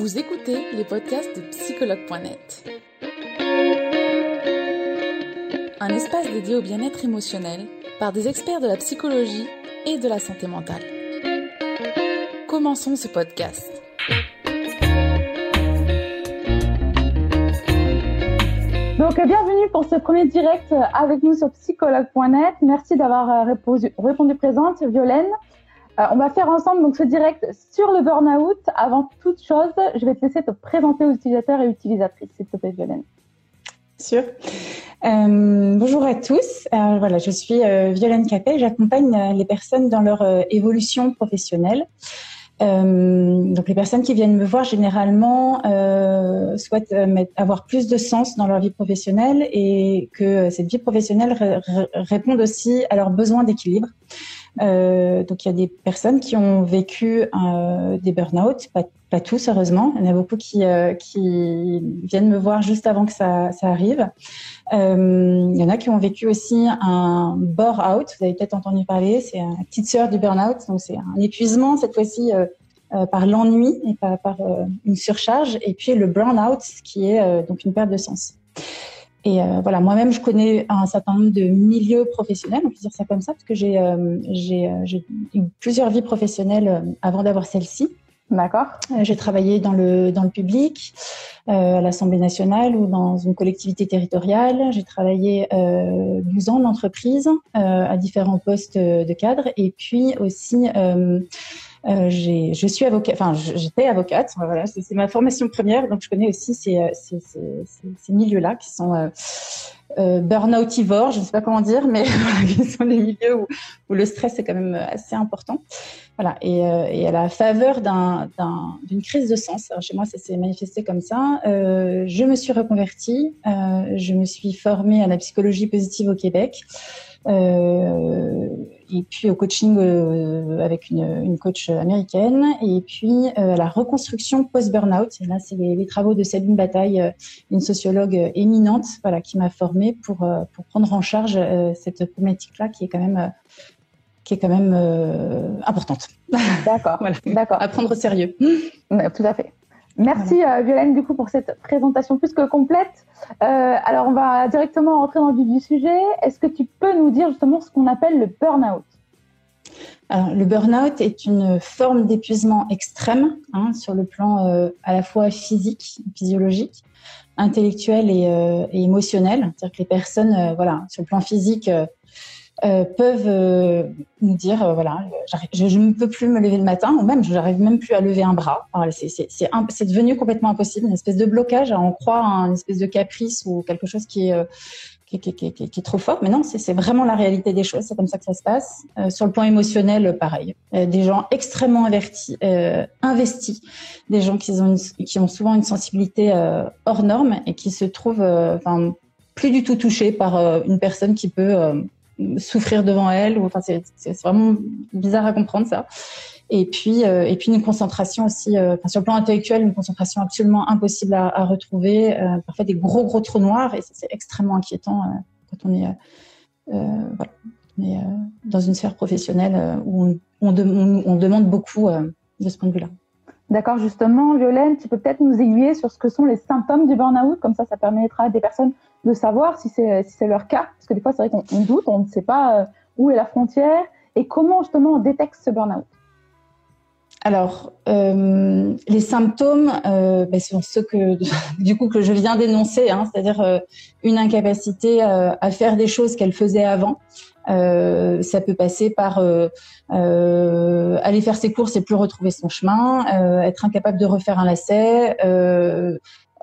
Vous écoutez les podcasts de psychologue.net. Un espace dédié au bien-être émotionnel par des experts de la psychologie et de la santé mentale. Commençons ce podcast. Donc, bienvenue pour ce premier direct avec nous sur psychologue.net. Merci d'avoir répondu, répondu présente, Violaine. Euh, on va faire ensemble donc ce direct sur le burn-out. Avant toute chose, je vais te laisser te présenter aux utilisateurs et utilisatrices, s'il te plaît, Violaine. Sûr. Euh, bonjour à tous. Euh, voilà, je suis Violaine Capet. J'accompagne les personnes dans leur évolution professionnelle. donc les personnes qui viennent me voir généralement souhaitent avoir plus de sens dans leur vie professionnelle et que cette vie professionnelle réponde aussi à leurs besoins d'équilibre. Euh, donc il y a des personnes qui ont vécu euh, des burn-out, pas, tous heureusement. Il y en a beaucoup qui, euh, viennent me voir juste avant que ça, arrive. Il y en a qui ont vécu aussi un bore-out. Vous avez peut-être entendu parler. C'est la petite sœur du burn-out. Donc c'est un épuisement cette fois-ci. Par l'ennui et pas par une surcharge, et puis le burn-out, qui est donc une perte de sens. Et euh, voilà, moi-même, je connais un certain nombre de milieux professionnels, on peut dire ça comme ça, parce que j'ai euh, euh, eu plusieurs vies professionnelles avant d'avoir celle-ci. D'accord? j'ai travaillé dans le dans le public, à l'Assemblée nationale ou dans une collectivité territoriale. J'ai travaillé 12 ans en entreprise à différents postes de cadre, et puis aussi euh, je suis avocate, enfin j'étais avocate, voilà, c'est ma formation première, donc je connais aussi ces, euh, ces, ces, ces milieux-là qui sont euh, euh, burn-outivores, je ne sais pas comment dire, mais qui sont des milieux où, où, le stress est quand même assez important. Voilà, et, euh, et à la faveur d'une crise de sens, alors chez moi ça s'est manifesté comme ça, euh, je me suis reconvertie, je me suis formée à la psychologie positive au Québec. Euh, et puis au coaching euh, avec une, une, coach américaine, et puis euh, à la reconstruction post-burnout. Et là, c'est les, les, travaux de Sabine Bataille, une sociologue éminente, voilà, qui m'a formée pour, pour prendre en charge cette problématique-là qui est quand même qui est quand même importante. D'accord. voilà. D'accord. À prendre au sérieux. tout à fait. Merci euh, Violaine du coup pour cette présentation plus que complète. Euh, alors on va directement rentrer dans le vif du sujet. Est-ce que tu peux nous dire justement ce qu'on appelle le burn-out? Alors, le burn-out est une forme d'épuisement extrême hein, sur le plan euh, à la fois physique, physiologique, intellectuel et, euh, émotionnel. C'est-à-dire que les personnes, euh, voilà, sur le plan physique, euh, peuvent euh, nous dire euh, voilà je, je, ne peux plus me lever le matin ou même je n'arrive même plus à lever un bras c'est devenu complètement impossible une espèce de blocage on croit à une espèce de caprice ou quelque chose qui est qui, qui, qui, qui, est trop fort, mais non, c'est vraiment la réalité des choses. C'est comme ça que ça se passe. Euh, sur le plan émotionnel, pareil. Euh, des gens extrêmement avertis, euh, investis, des gens qui ont, une, qui ont souvent une sensibilité hors norme et qui se trouvent, enfin, plus du tout touchés par une personne qui peut souffrir devant elle. Enfin, c'est vraiment bizarre à comprendre ça. Et puis, euh, et puis une concentration aussi, euh, enfin, sur le plan intellectuel, une concentration absolument impossible à, retrouver. Euh, parfois des gros gros trous noirs et c'est extrêmement inquiétant quand on est, dans une sphère professionnelle où on, on demande beaucoup de ce point de vue-là. D'accord, justement, Violaine, tu peux peut-être nous aiguiller sur ce que sont les symptômes du burn-out, comme ça, ça permettra à des personnes de savoir si c'est si leur cas, parce que des fois, c'est vrai qu'on doute, on ne sait pas où est la frontière et comment justement on détecte ce burn-out. Alors, euh, les symptômes, euh, ben, sont ceux que du coup que je viens d'énoncer, hein, c'est-à-dire euh, une incapacité euh, à faire des choses qu'elle faisait avant. Euh, ça peut passer par aller faire ses courses et plus retrouver son chemin, être incapable de refaire un lacet,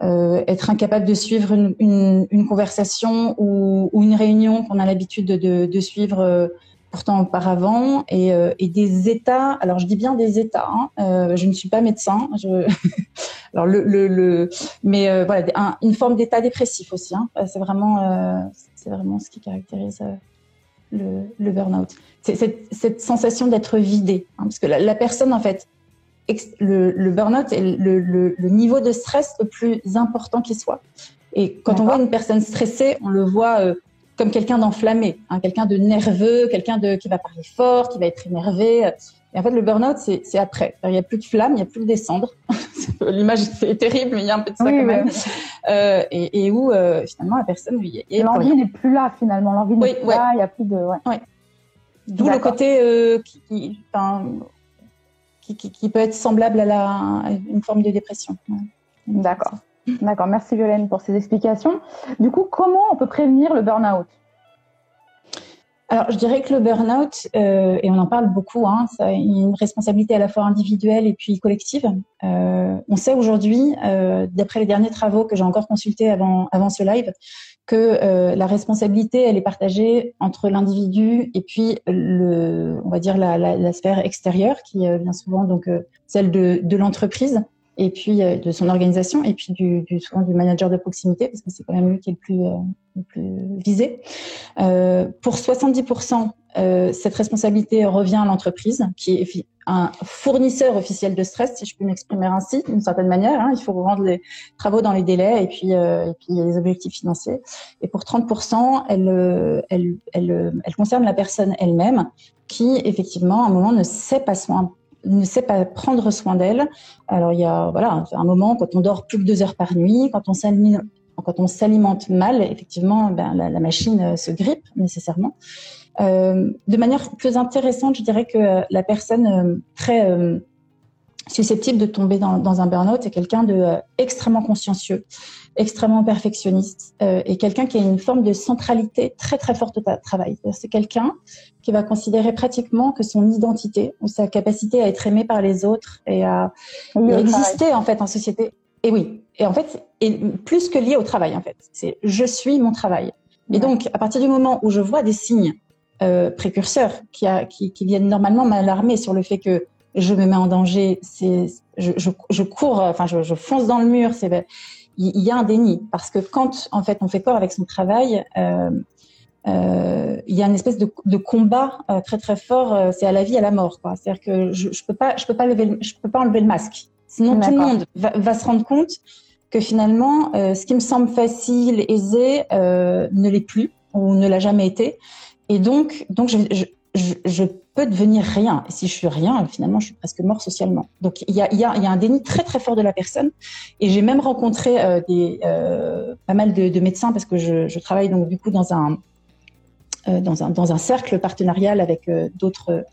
être incapable de suivre une, une, une conversation ou, ou, une réunion qu'on a l'habitude de, de, de, suivre pourtant auparavant et, euh, et, des états. Alors je dis bien des états. Hein, euh, je ne suis pas médecin. Je... alors le, le, le mais euh, voilà un, une forme d'état dépressif aussi. Hein, c'est vraiment euh, c'est vraiment ce qui caractérise euh, le, le burn-out. C'est cette, cette, sensation d'être vidé, hein, parce que la, la, personne en fait. Le, le burn-out est le, le, le, niveau de stress le plus important qui soit. Et quand on voit une personne stressée, on le voit euh, comme quelqu'un d'enflammé, hein, quelqu'un de nerveux, quelqu'un de qui va parler fort, qui va être énervé. Et en fait, le burn-out, c'est après. Il n'y a plus de flamme, il n'y a plus de descendre. l'image est terrible, mais il y a un peu de ça quand même. Euh, et, et, où euh, finalement la personne, l'envie n'est plus là finalement, l'envie n'est plus là, il n'y a plus de. Ouais. D'où le côté euh, qui, qui, qui, qui, peut être semblable à, la, à une forme de dépression. D'accord. D'accord. Merci Violaine pour ces explications. Du coup, comment on peut prévenir le burn-out? Alors, je dirais que le burn-out, euh, et on en parle beaucoup, hein, ça a une responsabilité à la fois individuelle et puis collective. Euh, on sait aujourd'hui, euh, d'après les derniers travaux que j'ai encore consultés avant, avant ce live, que euh, la responsabilité, elle est partagée entre l'individu et puis le, on va dire la, la, sphère extérieure, qui euh, vient souvent donc euh, celle de l'entreprise et puis de son organisation et puis du, du, souvent du manager de proximité parce que c'est quand même lui qui est le plus plus visé. Euh, pour 70%, euh, cette responsabilité revient à l'entreprise, qui est un fournisseur officiel de stress, si je peux m'exprimer ainsi, d'une certaine manière. Hein. Il faut rendre les travaux dans les délais et puis, euh, et puis les objectifs financiers. Et pour 30%, elle, euh, elle, elle, euh, elle concerne la personne elle-même, qui effectivement, à un moment, ne sait pas soin ne sait pas prendre soin d'elle. Alors il y a voilà un moment quand on dort plus que deux heures par nuit, quand on s'alimente quand on s'alimente mal, effectivement, ben, la, machine euh, se grippe nécessairement. Euh, de manière plus intéressante, je dirais que la personne euh, très susceptible de tomber dans, dans un burn-out est quelqu'un de euh, extrêmement consciencieux, extrêmement perfectionniste et quelqu'un qui a une forme de centralité très très forte au travail. C'est quelqu'un qui va considérer pratiquement que son identité ou sa capacité à être aimé par les autres et à, et à exister en fait en société et oui, et en fait, et plus que lié au travail, en fait. C'est je suis mon travail. Et donc, à partir du moment où je vois des signes euh, précurseurs qui, a, qui, qui, viennent normalement m'alarmer sur le fait que je me mets en danger, c'est je, je, je, cours, enfin je, je, fonce dans le mur, c'est il y a un déni parce que quand en fait on fait corps avec son travail, euh, euh, il y a une espèce de, de combat euh, très très fort, euh, c'est à la vie à la mort quoi. C'est-à-dire que je, je peux pas je peux pas lever je peux pas enlever le masque. Sinon, tout le monde va, va, se rendre compte que finalement, euh, ce qui me semble facile, aisé, euh, ne l'est plus ou ne l'a jamais été. Et donc, donc je, je, peux devenir rien. Et si je suis rien, finalement, je suis presque mort socialement. Donc, il y a, un déni très, très fort de la personne. Et j'ai même rencontré euh, euh, pas mal de, de, médecins parce que je, travaille donc du coup dans un, euh, cercle partenarial avec d'autres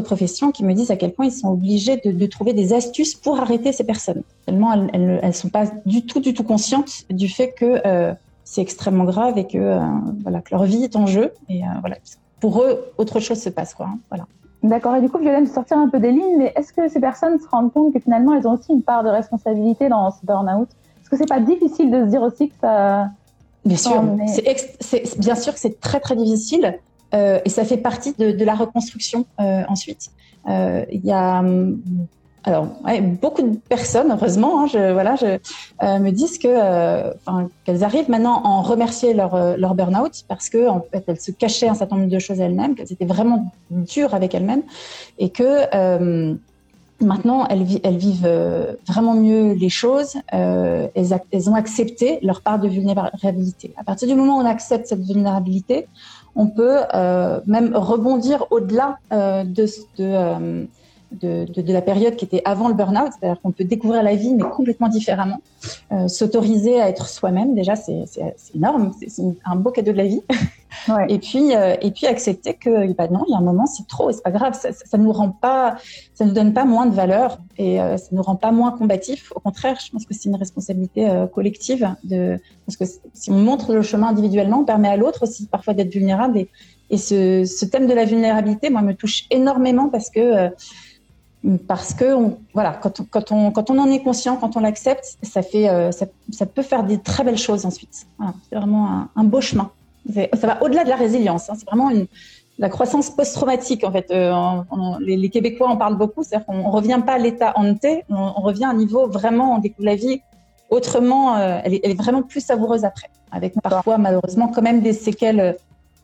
professions qui me disent à quel point ils sont obligés de, trouver des astuces pour arrêter ces personnes. Tellement elles, elles, sont pas du tout, du tout conscientes du fait que c'est extrêmement grave et que leur vie est en jeu et voilà pour eux autre chose se passe quoi. Hein, voilà. D'accord. Et du coup, Violaine, sortir un peu des lignes, mais est-ce que ces personnes se rendent compte que finalement elles ont aussi une part de responsabilité dans ce burn-out? Est-ce que c'est pas difficile de se dire aussi que ça Bien sûr, c'est bien sûr que c'est très très difficile. Euh, et ça fait partie de, de la reconstruction euh, ensuite. Euh, il y a alors beaucoup de personnes, heureusement, hein, euh, me disent euh, qu'elles arrivent maintenant à en remercier leur, leur burn-out parce que fait elles se cachaient un certain nombre de choses elles-mêmes, qu'elles étaient vraiment dures avec elles-mêmes et que Maintenant, elles, vivent vraiment mieux les choses. Euh, elles, ont accepté leur part de vulnérabilité. À partir du moment où on accepte cette vulnérabilité, on peut euh, même rebondir au-delà euh, de, euh, de, de, de, la période qui était avant le burn-out, c'est-à-dire qu'on peut découvrir la vie mais complètement différemment, euh, s'autoriser à être soi-même, déjà c'est énorme, c'est un beau cadeau de la vie. Ouais. Et puis euh, et puis accepter que bah non, il y a un moment c'est trop, c'est pas grave, ça, ça, nous rend pas, ça nous donne pas moins de valeur et euh, ça nous rend pas moins combatifs. Au contraire, je pense que c'est une responsabilité euh, collective de parce que si on montre le chemin individuellement, on permet à l'autre aussi parfois d'être vulnérable et, et ce, ce, thème de la vulnérabilité, moi, me touche énormément parce que euh, parce que voilà, quand on, quand, on, quand on en est conscient, quand on l'accepte, ça, euh, ça, peut faire des très belles choses ensuite. C'est vraiment un, beau chemin. Ça va au-delà de la résilience. Hein, c'est vraiment la croissance post-traumatique. En fait, euh, les, Québécois en parlent beaucoup. C'est-à-dire qu'on revient pas à l'état ante, on, on, revient à un niveau vraiment, on découvre la vie autrement. Euh, elle, est, vraiment plus savoureuse après, avec parfois malheureusement quand même des séquelles.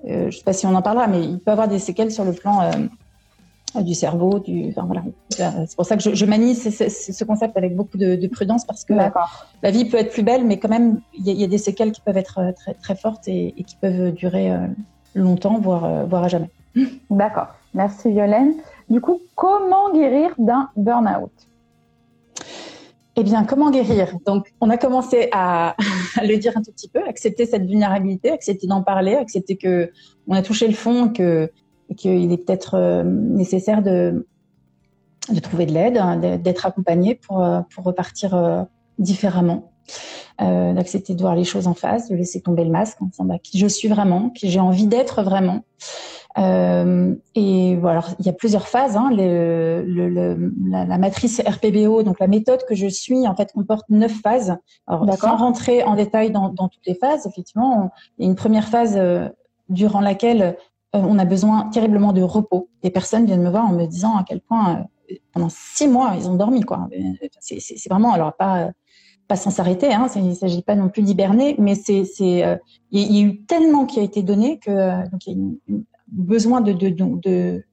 Je ne sais pas si on en parlera, mais il peut avoir des séquelles sur le plan du cerveau, du, enfin, voilà. C'est pour ça que je, je manie ce, ce, ce, concept avec beaucoup de, de prudence parce que la vie peut être plus belle, mais quand même, il y, y, a des séquelles qui peuvent être très, très fortes et, et qui peuvent durer euh, longtemps, voire, euh, voire à jamais. D'accord. Merci Violaine. Du coup, comment guérir d'un burn-out? Eh bien, comment guérir? Donc, on a commencé à, le dire un tout petit peu, accepter cette vulnérabilité, accepter d'en parler, accepter que on a touché le fond, que qu'il est peut-être euh, nécessaire de de trouver de l'aide, hein, d'être accompagné pour euh, pour repartir euh, différemment, d'accepter de voir les choses en face, de laisser tomber le masque en disant bah, qui je suis vraiment, qui j'ai envie d'être vraiment. Euh, et voilà, il y a plusieurs phases. Hein, le, le, la, la, matrice RPBO, donc la méthode que je suis, en fait, comporte neuf phases. Alors, sans rentrer en détail dans, dans toutes les phases, effectivement, il y a une première phase euh, durant laquelle euh, on a besoin terriblement de repos. Des personnes viennent me voir en me disant à quel point euh, pendant six mois ils ont dormi, quoi. C'est vraiment, alors pas pas sans s'arrêter, hein, il ne s'agit pas non plus d'hiberner, mais c'est, c'est, euh, il y, a eu tellement qui a été donné que donc y a une, besoin de, de, de, de,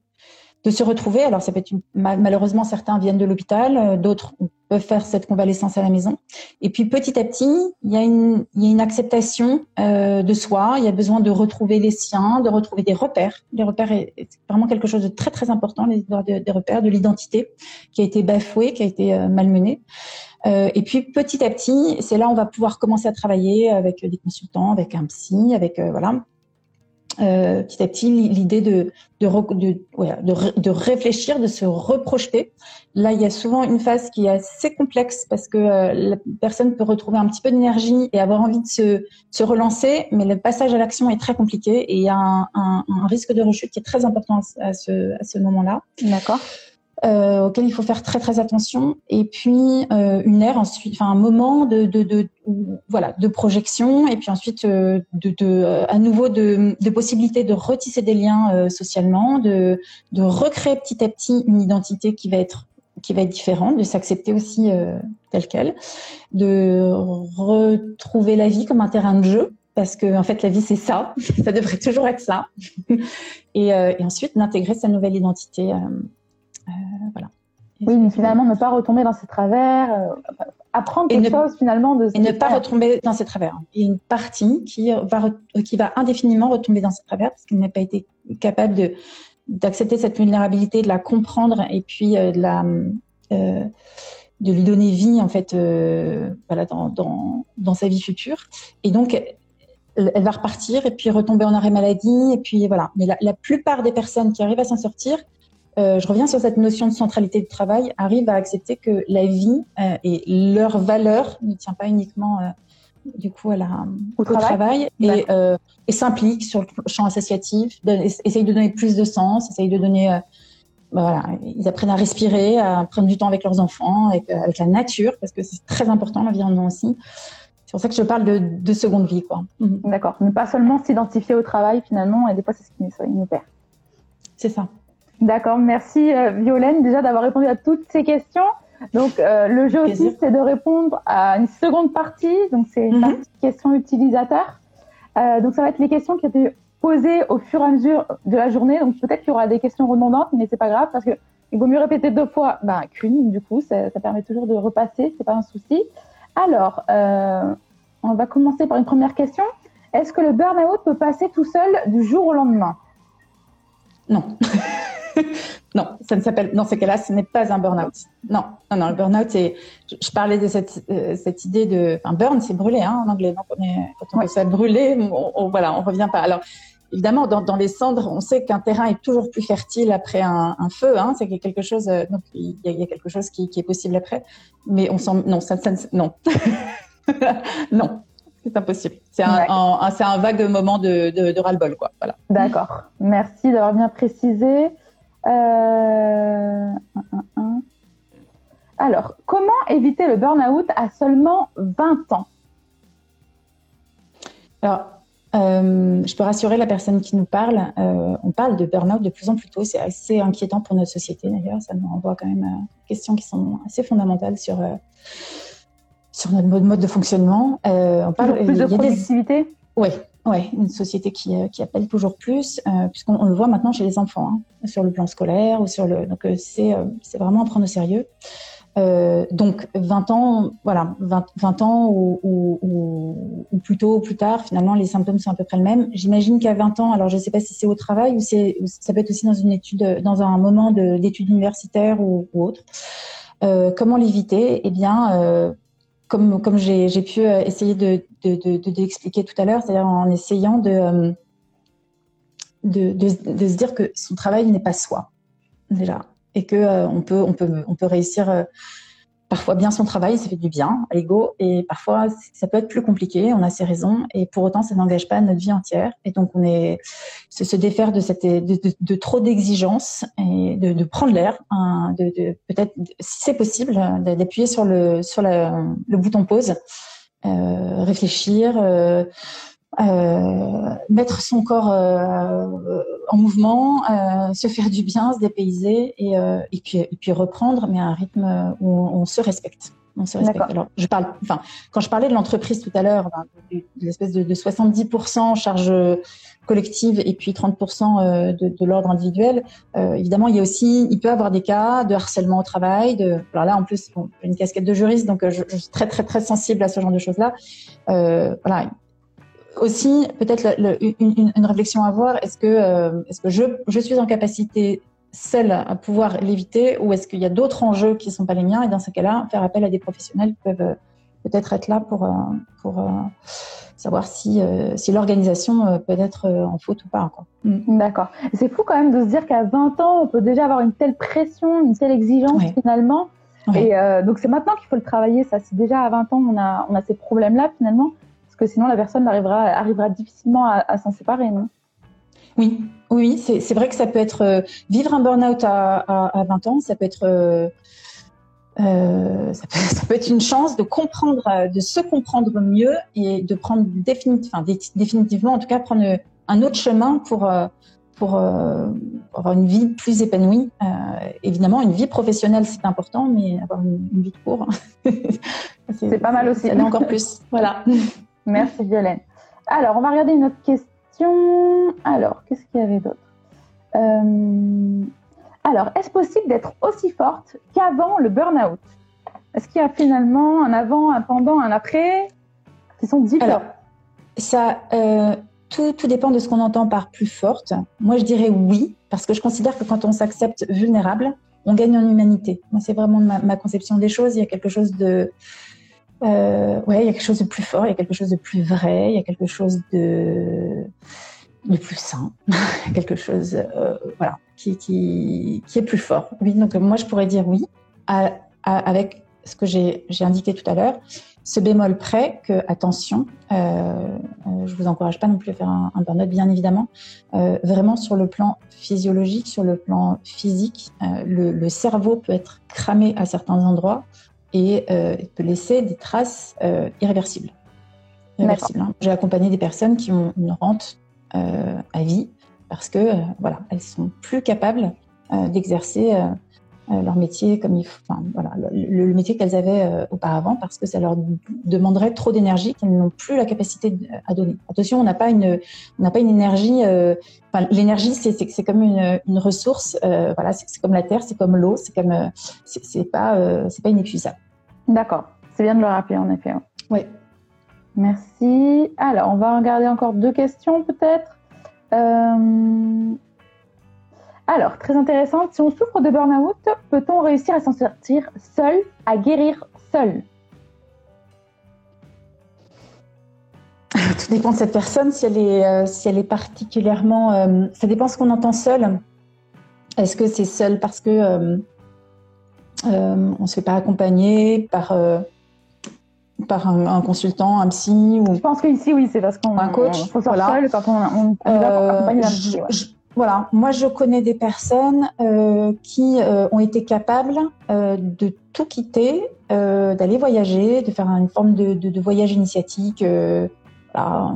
se retrouver. Alors, ça peut être malheureusement, certains viennent de l'hôpital, euh, d'autres peuvent faire cette convalescence à la maison. Et puis, petit à petit, il y a une, il y a une acceptation euh, de soi. Il y a besoin de retrouver les siens, de retrouver des repères. Les repères est, vraiment quelque chose de très, très important, les, des repères, de l'identité qui a été bafouée, qui a été euh, malmenée. Euh, et puis petit à petit, c'est là où on va pouvoir commencer à travailler avec des consultants, avec un psy, avec euh, voilà, euh, petit à petit l'idée de de, de, de, de, réfléchir, de se reprojeter. Là, il y a souvent une phase qui est assez complexe parce que euh, la personne peut retrouver un petit peu d'énergie et avoir envie de se, se relancer, mais le passage à l'action est très compliqué et il y a un, un, un, risque de rechute qui est très important à ce, à ce moment-là. D'accord euh, auquel il faut faire très très attention. Et puis euh, une ère ensuite, enfin un moment de, de, de, voilà de projection. Et puis ensuite euh, de, euh, à nouveau de, de possibilité de retisser des liens euh, socialement, de de recréer petit à petit une identité qui va être qui va être différente, de s'accepter aussi euh, telle qu'elle, de retrouver la vie comme un terrain de jeu parce que en fait la vie c'est ça, ça devrait toujours être ça, et, et ensuite d'intégrer sa nouvelle identité voilà. oui, mais finalement, ne pas retomber dans ses travers, euh, apprendre quelque chose finalement de. Et ne pas retomber dans ses travers. Il y a une partie qui va, qui va indéfiniment retomber dans ses travers parce qu'il n'a pas été capable de d'accepter cette vulnérabilité, de la comprendre et puis euh, de la euh, de lui donner vie en fait euh, voilà dans, dans, dans sa vie future. Et donc elle va repartir et puis retomber en arrêt maladie et puis voilà. Mais la, la plupart des personnes qui arrivent à s'en sortir euh, je reviens sur cette notion de centralité du travail, arrivent à accepter que la vie euh, et leur valeur ne tient pas uniquement euh, du coup à la, au, au travail, et, et s'impliquent sur le champ associatif, essayent de donner plus de sens, essayent de donner, bah, voilà, ils apprennent à respirer, à prendre du temps avec leurs enfants, avec, avec la nature, parce que c'est très important l'environnement aussi. C'est pour ça que je parle de, de seconde vie, quoi. D'accord. Ne pas seulement s'identifier au travail finalement, et des fois c'est ce qui nous perd. C'est ça. D'accord, merci euh, Violaine déjà d'avoir répondu à toutes ces questions. Donc euh, le jeu aussi c'est de répondre à une seconde partie, donc c'est une mm -hmm. partie questions utilisateurs. Euh, donc ça va être les questions qui ont été posées au fur et à mesure de la journée. Donc peut-être qu'il y aura des questions redondantes, mais c'est pas grave parce que il vaut mieux répéter deux fois ben, qu'une. Du coup, ça, ça, permet toujours de repasser, c'est pas un souci. Alors, euh, on va commencer par une première question. Est-ce que le burn-out peut passer tout seul du jour au lendemain? Non. non, ça ne s'appelle, dans ces cas-là, ce n'est pas un burn-out. Non, non, non, le burn-out, c'est, je, je, parlais de cette, euh, cette idée de, enfin, burn, c'est brûler, hein, en anglais. Donc, on est, quand on ouais. ça brûler, on, on, voilà, on revient pas. Alors, évidemment, dans, dans les cendres, on sait qu'un terrain est toujours plus fertile après un, un feu, hein, c'est quelque chose, euh, donc, il y, a, il y a quelque chose qui, qui, est possible après. Mais on sent, non, ça, ça non. non. C'est impossible. C'est un, un, un, un, vague moment de, de, de ras-le-bol, quoi. Voilà. D'accord. Merci d'avoir bien précisé. Euh... Alors, comment éviter le burn-out à seulement 20 ans? Alors, euh, je peux rassurer la personne qui nous parle. Euh, on parle de burn-out de plus en plus tôt. C'est assez inquiétant pour notre société d'ailleurs. Ça nous renvoie quand même à des questions qui sont assez fondamentales sur, euh, sur notre mode, mode de fonctionnement. On parle plus de productivité des... Oui, Ouais, une société qui, euh, qui appelle toujours plus, euh, puisqu'on le voit maintenant chez les enfants, hein, sur le plan scolaire ou sur le. Donc euh, c'est euh, c'est vraiment à prendre au sérieux. Euh, donc 20 ans, voilà, 20, 20 ans ou, ou, ou, plus tôt ou plus tard, finalement les symptômes sont à peu près le même. J'imagine qu'à 20 ans, alors je ne sais pas si c'est au travail ou c'est ça peut être aussi dans une étude, dans un moment d'études universitaires ou, ou autre. comment l'éviter? Eh bien, comme, j'ai pu essayer de, de, de, de l'expliquer tout à l'heure, c'est-à-dire en essayant de, de, se dire que son travail n'est pas soi, déjà, et que peut, on peut réussir parfois bien son travail, ça fait du bien à l'ego, et parfois ça peut être plus compliqué, on a ses raisons, et pour autant ça n'engage pas notre vie entière. Et donc on est se, se défaire de cette de, de, trop d'exigences et de, de prendre l'air, hein, de, peut-être si c'est possible d'appuyer sur le sur le bouton pause, euh, réfléchir. Euh, euh, mettre son corps euh, en mouvement, euh, se faire du bien, se dépayser et, et, puis, et puis reprendre, mais à un rythme où on, se respecte. On se respecte. Alors, je parle, enfin, quand je parlais de l'entreprise tout à l'heure, ben, de, l'espèce de, de 70% charge collective et puis 30% de, de l'ordre individuel, euh, évidemment, il y a aussi, il peut y avoir des cas de harcèlement au travail. De, alors là, en plus, bon, j'ai une casquette de juriste, donc je, je, suis très, très, très sensible à ce genre de choses-là. Euh, voilà, aussi peut-être une, une, réflexion à avoir est-ce que euh, est-ce que je, je suis en capacité seule à pouvoir l'éviter ou est-ce qu'il y a d'autres enjeux qui ne sont pas les miens? Et dans ce cas-là faire appel à des professionnels qui peuvent euh, peut-être être là pour euh, pour savoir si si l'organisation peut être en faute ou pas mm. D'accord. C'est fou quand même de se dire qu'à 20 ans on peut déjà avoir une telle pression, une telle exigence finalement. Et donc c'est maintenant qu'il faut le travailler. Ça, si déjà à 20 ans on a on a ces problèmes-là finalement, que sinon la personne arrivera, arrivera difficilement à, s'en séparer. Non? Oui, oui, c'est vrai que ça peut être euh, vivre un burn-out à, à, 20 ans, ça peut être euh, euh, ça, peut, ça, peut, être une chance de comprendre, de se comprendre mieux et de prendre définitivement, définitivement, en tout cas, prendre un autre chemin pour pour, avoir une vie plus épanouie. évidemment, une vie professionnelle c'est important, mais avoir une, vie de cours, c'est pas mal aussi. encore plus. Voilà. Merci Violaine. Alors, on va regarder une autre question. Alors, qu'est-ce qu'il y avait d'autre euh, Alors, est-ce possible d'être aussi forte qu'avant le burn-out? Est-ce qu'il y a finalement un avant, un pendant, un après qui sont différents? Alors, ça, euh, tout, tout, dépend de ce qu'on entend par plus forte. Moi, je dirais oui, parce que je considère que quand on s'accepte vulnérable, on gagne en humanité. Moi, c'est vraiment ma, conception des choses. Il y a quelque chose de euh, ouais, il y a quelque chose de plus fort, il y a quelque chose de plus vrai, il y a quelque chose de, de plus sain, quelque chose, euh, voilà, qui, qui, qui, est plus fort. Oui, donc moi je pourrais dire oui, à, avec ce que j'ai indiqué tout à l'heure, ce bémol près que, attention, euh, euh, je vous encourage pas non plus à faire un, un burn-out, bien évidemment, euh, vraiment sur le plan physiologique, sur le plan physique, euh, le, le, cerveau peut être cramé à certains endroits et euh, peut laisser des traces euh, irréversibles. irréversibles hein. J'ai accompagné des personnes qui ont une rente euh, à vie parce que voilà, elles sont plus capables d'exercer leur métier comme il faut, enfin, voilà, le, le métier qu'elles avaient auparavant parce que ça leur demanderait trop d'énergie qu'elles n'ont plus la capacité à donner. Attention, on n'a pas une, on n'a pas une énergie. Enfin, l'énergie, c'est, c'est, c'est comme une, une ressource. voilà, c'est, c'est comme la terre, c'est comme l'eau, c'est comme, c'est, c'est pas, c'est pas inépuisable. D'accord, c'est bien de le rappeler en effet. Oui. Merci. Alors, on va regarder encore deux questions peut-être. Alors, très intéressante. Si on souffre de burn-out, peut-on réussir à s'en sortir seul, à guérir seul? Tout dépend de cette personne, si elle est, euh, si elle est particulièrement. Euh, ça dépend ce qu'on entend seul. Est-ce que c'est seul parce que euh, on ne se fait pas accompagner par, par un, consultant, un psy ou... Je pense qu'ici, oui, c'est parce qu'on un coach. On, voilà. seul quand on, on, on euh, voilà, moi je connais des personnes euh, qui euh, ont été capables euh, de tout quitter, d'aller voyager, de faire une forme de, voyage initiatique voilà,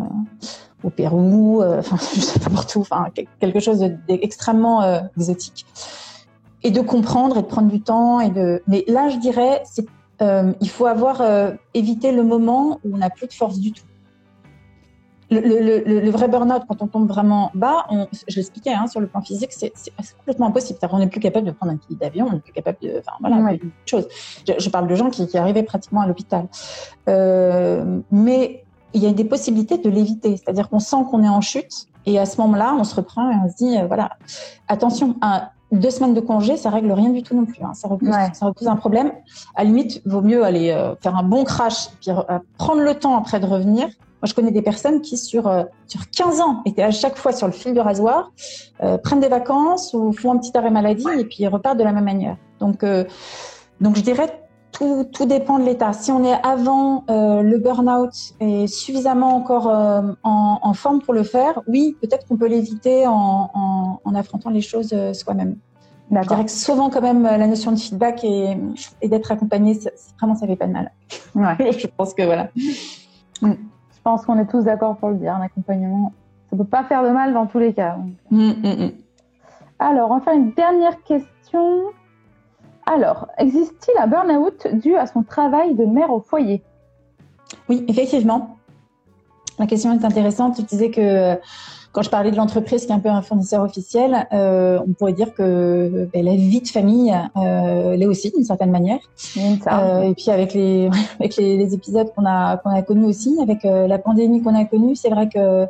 au Pérou, enfin je sais pas pour tout, enfin quelque chose d'extrêmement exotique et de comprendre et de prendre du temps et de. Mais là, je dirais, il faut avoir évité le moment où on n'a plus de force du tout. Le, le, le, le vrai burn-out, quand on tombe vraiment bas, on, je l'expliquais hein, sur le plan physique, c'est complètement impossible. On n'est plus capable de prendre un billet d'avion, on n'est plus capable de, enfin voilà, de choses. Je, je, parle de gens qui, qui arrivaient pratiquement à l'hôpital. Euh, mais il y a des possibilités de l'éviter, c'est-à-dire qu'on sent qu'on est en chute et à ce moment-là, on se reprend et on se dit, euh, voilà, attention, un, deux semaines de congé, ça règle rien du tout non plus. Hein. Ça, repousse, ça repousse un problème. À la limite, vaut mieux aller euh, faire un bon crash, puis euh, prendre le temps après de revenir. Moi, je connais des personnes qui, sur, euh, sur 15 ans, étaient à chaque fois sur le fil de rasoir, prennent des vacances ou font un petit arrêt maladie et puis repartent de la même manière. Donc, donc je dirais tout, tout, dépend de l'état. Si on est avant le burn-out et suffisamment encore en, en, forme pour le faire, oui, peut-être qu'on peut l'éviter en, en, en, affrontant les choses soi-même. Je dirais que souvent quand même la notion de feedback et, et d'être accompagné, vraiment ça fait pas de mal. Ouais. je pense que voilà. Mm. Je pense qu'on est tous d'accord pour le dire, un accompagnement, ça peut pas faire de mal dans tous les cas. Mm, mm, Alors, enfin une dernière question. Alors, existe-t-il un burn-out dû à son travail de mère au foyer? Oui, effectivement. La question est intéressante. Tu disais que quand je parlais de l'entreprise qui est un peu un fournisseur officiel, euh, on pourrait dire que ben, la vie de famille euh, l'est aussi d'une certaine manière. Euh, et puis avec les avec les, les épisodes qu'on a qu'on a connus aussi, avec euh, la pandémie qu'on a connue, c'est vrai que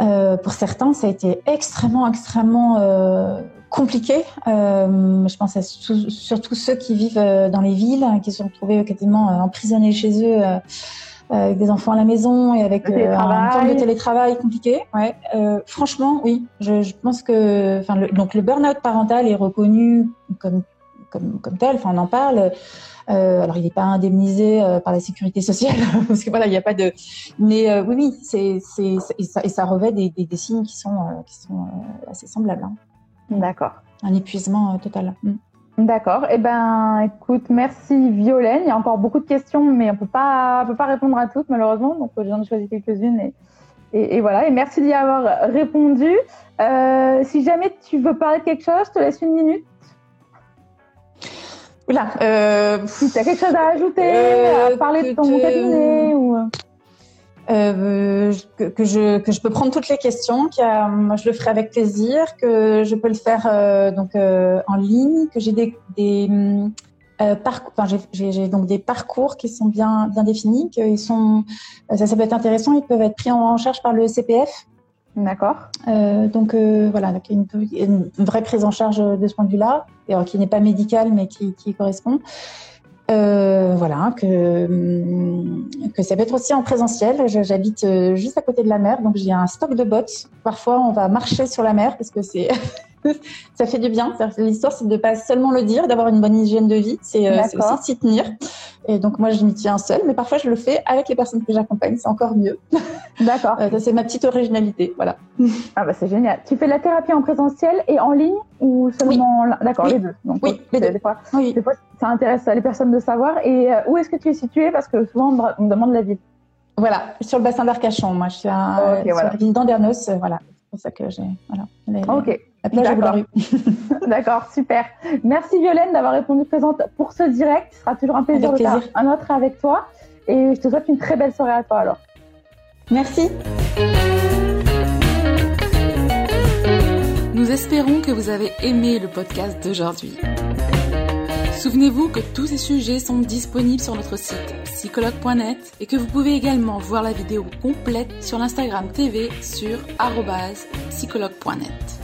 euh, pour certains, ça a été extrêmement extrêmement euh, compliqué. je pense à surtout ceux qui vivent dans les villes, qui se sont retrouvés quasiment emprisonnés chez eux euh, avec des enfants à la maison et avec euh, un temps de télétravail compliqué. Ouais. Euh, franchement, oui, je, je pense que, le, donc le burn-out parental est reconnu comme comme comme tel. Enfin, on en parle. Euh, alors, il n'est pas indemnisé euh, par la sécurité sociale parce que voilà, il n'y a pas de. Mais euh, oui, oui, c'est c'est et ça, et ça revêt des, des, des signes qui sont qui sont assez semblables. Hein. D'accord. Un épuisement total. Mm. D'accord. Eh ben, écoute, merci Violaine. Il y a encore beaucoup de questions, mais on peut pas, on peut pas répondre à toutes malheureusement. Donc, j'en ai choisi quelques-unes et, et, et, voilà. Et merci d'y avoir répondu. Euh, si jamais tu veux parler de quelque chose, je te laisse une minute. Oula. Euh, si tu as quelque chose à ajouter, euh, à parler de ton cabinet ou. Euh, que, que, je, que je peux prendre toutes les questions, que moi je le ferai avec plaisir, que je peux le faire euh, donc euh, en ligne, que j'ai des, des euh, parcours, enfin, j'ai donc des parcours qui sont bien bien définis, qu'ils sont ça, ça peut être intéressant, ils peuvent être pris en charge par le CPF. D'accord. donc voilà, donc une, une, vraie prise en charge de ce point de vue-là, qui n'est pas médicale mais qui, qui correspond. Euh, voilà, que, que ça peut être aussi en présentiel. J'habite euh, juste à côté de la mer, donc j'ai un stock de bottes. Parfois, on va marcher sur la mer parce que c'est ça fait du bien. L'histoire, c'est de pas seulement le dire, d'avoir une bonne hygiène de vie, c'est euh, aussi de s'y tenir. Et donc moi, je m'y tiens seule, mais parfois je le fais avec les personnes que j'accompagne, c'est encore mieux. D'accord. euh, c'est ma petite originalité, voilà. Ah bah c'est génial. Tu fais de la thérapie en présentiel et en ligne ou seulement oui. D'accord, oui. les deux. Donc, oui, les deux. Des fois, oui. des fois, ça intéresse les personnes de savoir. Et euh, où est-ce que tu es située? Parce que souvent on me demande la ville. Voilà, sur le bassin d'Arcachon. Moi, je suis à, okay, voilà. la ville d'Andernos. Voilà, c'est pour ça que j'ai voilà. Les, ok. La plage rue. D'accord, super. Merci Violaine d'avoir répondu présente pour ce direct. Ce sera toujours un plaisir de plaisir. faire un autre avec toi. Et je te souhaite une très belle soirée à toi alors. Merci. Nous espérons que vous avez aimé le podcast d'aujourd'hui. Souvenez-vous que tous ces sujets sont disponibles sur notre site psychologue.net et que vous pouvez également voir la vidéo complète sur l'Instagram TV sur psychologue.net.